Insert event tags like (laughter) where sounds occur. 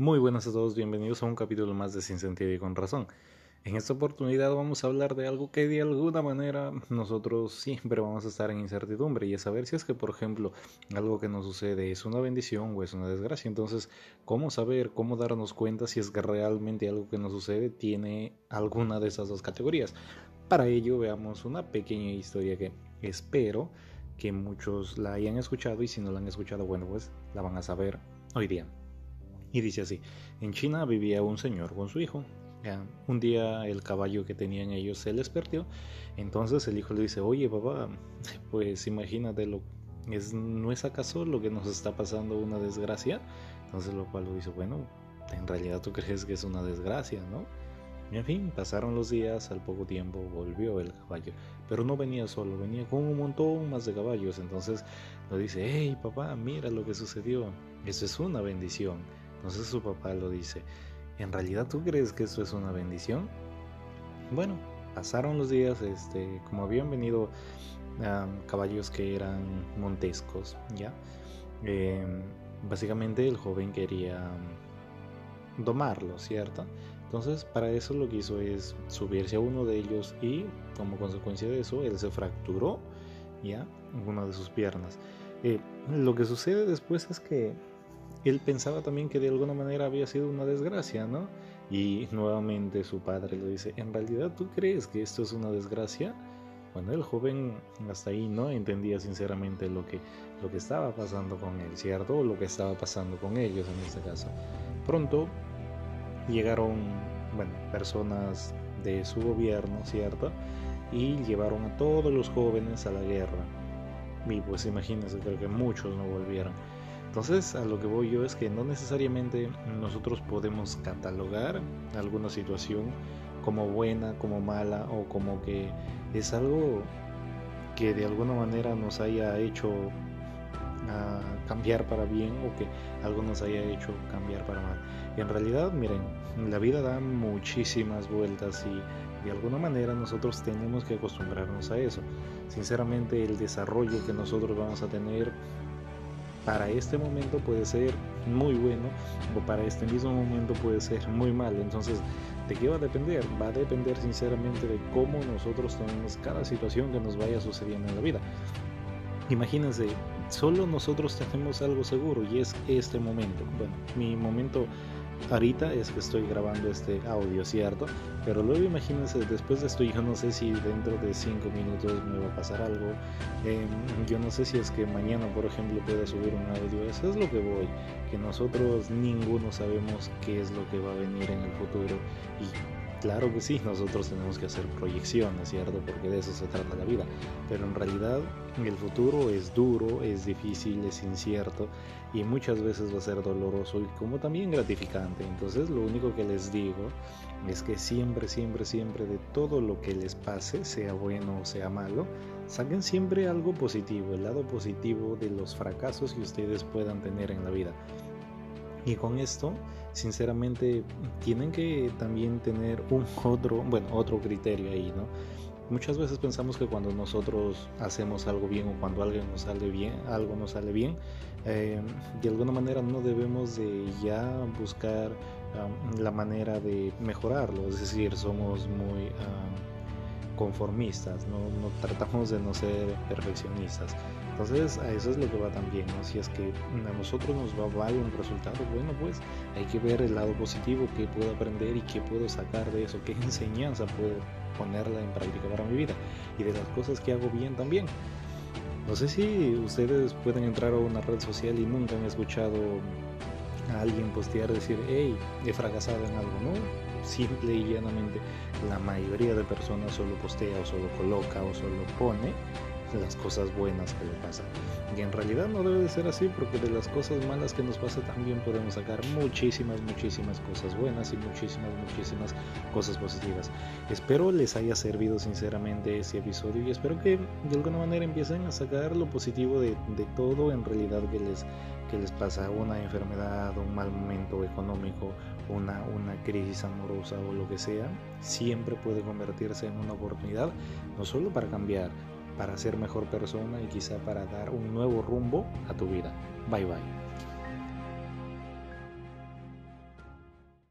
Muy buenas a todos, bienvenidos a un capítulo más de Sin Sentido y con Razón. En esta oportunidad vamos a hablar de algo que de alguna manera nosotros siempre vamos a estar en incertidumbre y es saber si es que, por ejemplo, algo que nos sucede es una bendición o es una desgracia. Entonces, ¿cómo saber, cómo darnos cuenta si es que realmente algo que nos sucede tiene alguna de esas dos categorías? Para ello veamos una pequeña historia que espero que muchos la hayan escuchado y si no la han escuchado, bueno, pues la van a saber hoy día. Y dice así, en China vivía un señor con su hijo. un día el caballo que tenían ellos se les perdió. Entonces el hijo le dice, oye papá, pues imagínate, lo, es, ¿no es acaso lo que nos está pasando una desgracia? Entonces lo cual lo dice, bueno, en realidad tú crees que es una desgracia, ¿no? Y en fin, pasaron los días, al poco tiempo volvió el caballo, pero no venía solo, venía con un montón más de caballos. Entonces lo dice, hey papá, mira lo que sucedió, eso es una bendición. Entonces su papá lo dice, ¿en realidad tú crees que esto es una bendición? Bueno, pasaron los días, este, como habían venido caballos que eran montescos, ¿ya? Em, básicamente el joven quería domarlo, ¿cierto? Entonces para eso lo que hizo es subirse a uno de ellos y como consecuencia de eso él se fracturó, ¿ya? Una de sus piernas. Eh, lo que sucede después es que él pensaba también que de alguna manera había sido una desgracia, ¿no? Y nuevamente su padre le dice, ¿en realidad tú crees que esto es una desgracia? Bueno, el joven hasta ahí no entendía sinceramente lo que, lo que estaba pasando con él, ¿cierto? O lo que estaba pasando con ellos en este caso. Pronto llegaron, bueno, personas de su gobierno, ¿cierto? Y llevaron a todos los jóvenes a la guerra. Y pues imagínense, creo que muchos no volvieron. Entonces, a lo que voy yo es que no necesariamente nosotros podemos catalogar alguna situación como buena, como mala o como que es algo que de alguna manera nos haya hecho ah, cambiar para bien o que algo nos haya hecho cambiar para mal. Y en realidad, miren, la vida da muchísimas vueltas y de alguna manera nosotros tenemos que acostumbrarnos a eso. Sinceramente, el desarrollo que nosotros vamos a tener para este momento puede ser muy bueno o para este mismo momento puede ser muy malo. Entonces, ¿de qué va a depender? Va a depender sinceramente de cómo nosotros tomemos cada situación que nos vaya sucediendo en la vida. Imagínense, solo nosotros tenemos algo seguro y es este momento. Bueno, mi momento ahorita es que estoy grabando este audio, ¿cierto? Pero luego imagínense, después de esto yo no sé si dentro de 5 minutos me va a pasar algo. Em, yo no sé si es que mañana, por ejemplo, pueda subir un audio. Eso es lo que voy. Que nosotros ninguno sabemos qué es lo que va a venir en el futuro. Y Claro que sí, nosotros tenemos que hacer proyecciones, ¿cierto? Porque de eso se trata la vida. Pero en realidad el futuro es duro, es difícil, es incierto y muchas veces va a ser doloroso y como también gratificante. Entonces lo único que les digo es que siempre, siempre, siempre de todo lo que les pase, sea bueno o sea malo, saquen siempre algo positivo, el lado positivo de los fracasos que ustedes puedan tener en la vida. Y con esto, sinceramente, tienen que también tener un (laughs) otro, bueno, otro criterio ahí, ¿no? Muchas veces pensamos que cuando nosotros hacemos algo bien o cuando algo nos sale bien, algo nos sale bien, eh, de alguna manera no debemos de ya buscar la manera de mejorarlo, es decir, somos muy conformistas, ¿no? ¿no? tratamos de no ser perfeccionistas. Entonces a eso es lo que va también, ¿no? Si es que a nosotros nos va dar un resultado, bueno, pues hay que ver el lado positivo, qué puedo aprender y qué puedo sacar de eso, qué (laughs) enseñanza puedo ponerla en práctica para mi vida y de las cosas que hago bien también. No sé si ustedes pueden entrar a una red social y nunca han escuchado a alguien postear decir, hey, he fracasado en algo, ¿no? simple y llanamente la mayoría de personas solo postea o solo coloca o solo pone las cosas buenas que le pasan. Y en realidad no debe de ser así porque de las cosas malas que nos pasa también podemos sacar muchísimas, muchísimas cosas buenas y muchísimas, muchísimas cosas positivas. Espero les haya servido sinceramente ese episodio y espero que de alguna manera empiecen a sacar lo positivo de, de todo en realidad que les, que les pasa. Una enfermedad, un mal momento económico, una, una crisis amorosa o lo que sea, siempre puede convertirse en una oportunidad, no solo para cambiar, para ser mejor persona y quizá para dar un nuevo rumbo a tu vida. Bye bye.